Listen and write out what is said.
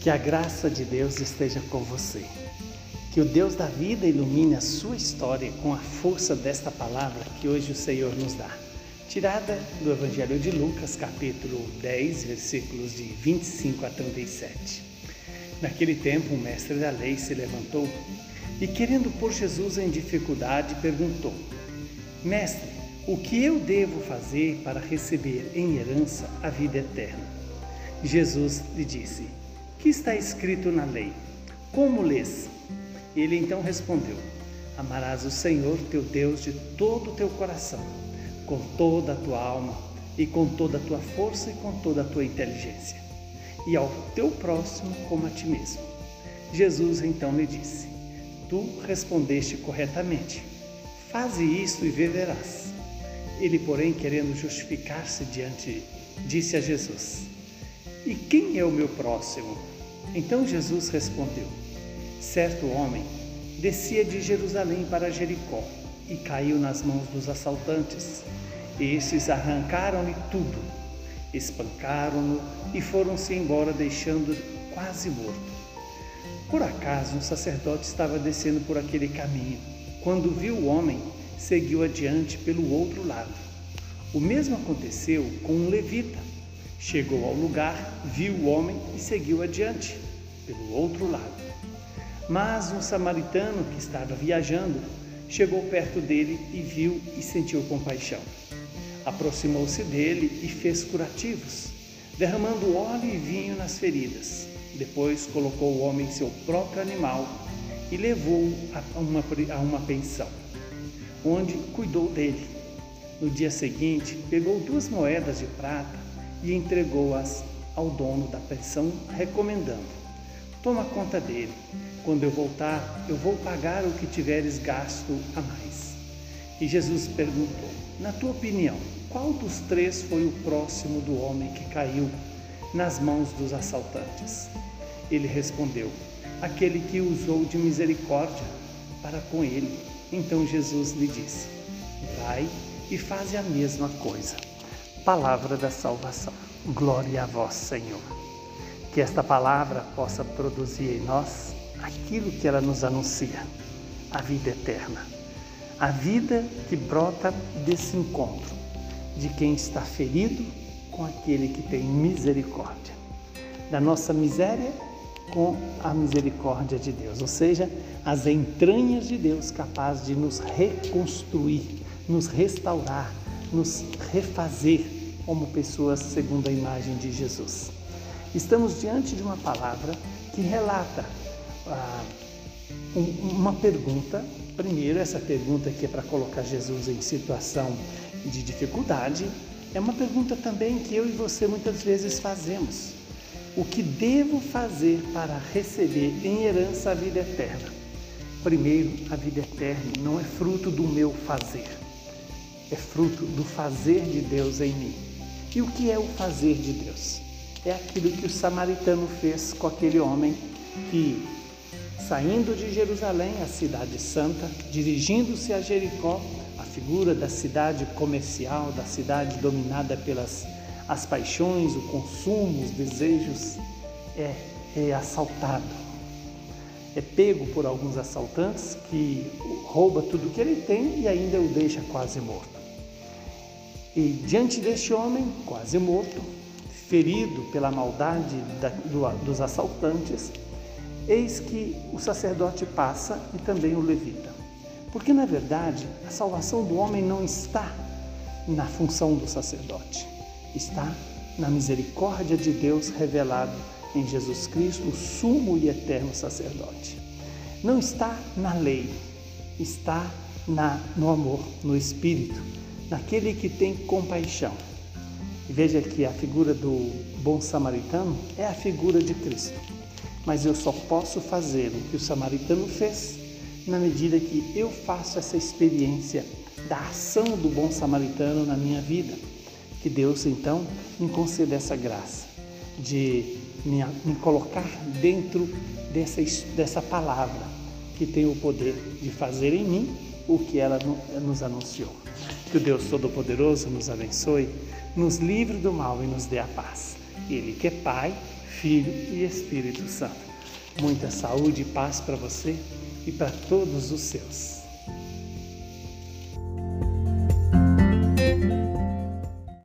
Que a graça de Deus esteja com você. Que o Deus da vida ilumine a sua história com a força desta palavra que hoje o Senhor nos dá. Tirada do Evangelho de Lucas, capítulo 10, versículos de 25 a 37. Naquele tempo, o mestre da lei se levantou e, querendo pôr Jesus em dificuldade, perguntou: Mestre, o que eu devo fazer para receber em herança a vida eterna? Jesus lhe disse: que está escrito na lei? Como lês? Ele então respondeu: Amarás o Senhor teu Deus de todo o teu coração, com toda a tua alma, e com toda a tua força e com toda a tua inteligência, e ao teu próximo como a ti mesmo. Jesus então lhe disse: Tu respondeste corretamente. Faze isto e viverás. Ele, porém, querendo justificar-se diante, disse a Jesus: E quem é o meu próximo? Então Jesus respondeu: Certo homem descia de Jerusalém para Jericó e caiu nas mãos dos assaltantes. Estes arrancaram-lhe tudo, espancaram-no e foram-se embora, deixando quase morto. Por acaso um sacerdote estava descendo por aquele caminho. Quando viu o homem, seguiu adiante pelo outro lado. O mesmo aconteceu com um levita Chegou ao lugar, viu o homem e seguiu adiante, pelo outro lado. Mas um samaritano que estava viajando chegou perto dele e viu e sentiu compaixão. Aproximou-se dele e fez curativos, derramando óleo e vinho nas feridas. Depois colocou o homem em seu próprio animal e levou-o a uma, a uma pensão, onde cuidou dele. No dia seguinte, pegou duas moedas de prata e entregou-as ao dono da pensão, recomendando: Toma conta dele. Quando eu voltar, eu vou pagar o que tiveres gasto a mais. E Jesus perguntou: Na tua opinião, qual dos três foi o próximo do homem que caiu nas mãos dos assaltantes? Ele respondeu: Aquele que usou de misericórdia para com ele. Então Jesus lhe disse: Vai e faze a mesma coisa palavra da salvação. Glória a vós, Senhor. Que esta palavra possa produzir em nós aquilo que ela nos anuncia, a vida eterna. A vida que brota desse encontro de quem está ferido com aquele que tem misericórdia. Da nossa miséria com a misericórdia de Deus, ou seja, as entranhas de Deus capaz de nos reconstruir, nos restaurar, nos refazer como pessoas segundo a imagem de Jesus. Estamos diante de uma palavra que relata ah, um, uma pergunta. Primeiro, essa pergunta que é para colocar Jesus em situação de dificuldade, é uma pergunta também que eu e você muitas vezes fazemos. O que devo fazer para receber em herança a vida eterna? Primeiro, a vida eterna não é fruto do meu fazer é fruto do fazer de Deus em mim. E o que é o fazer de Deus? É aquilo que o samaritano fez com aquele homem que, saindo de Jerusalém, a cidade santa, dirigindo-se a Jericó, a figura da cidade comercial, da cidade dominada pelas as paixões, o consumo, os desejos, é, é assaltado. É pego por alguns assaltantes que rouba tudo que ele tem e ainda o deixa quase morto. E diante deste homem, quase morto, ferido pela maldade da, do, dos assaltantes, eis que o sacerdote passa e também o levita. Porque, na verdade, a salvação do homem não está na função do sacerdote, está na misericórdia de Deus revelado em Jesus Cristo, o sumo e eterno sacerdote. Não está na lei, está na, no amor, no Espírito naquele que tem compaixão. E veja que a figura do bom samaritano é a figura de Cristo. Mas eu só posso fazer o que o samaritano fez na medida que eu faço essa experiência da ação do bom samaritano na minha vida. Que Deus então me conceda essa graça de me, me colocar dentro dessa, dessa palavra que tem o poder de fazer em mim o que ela nos anunciou. Que o Deus Todo-Poderoso nos abençoe, nos livre do mal e nos dê a paz. Ele que é Pai, Filho e Espírito Santo. Muita saúde e paz para você e para todos os seus.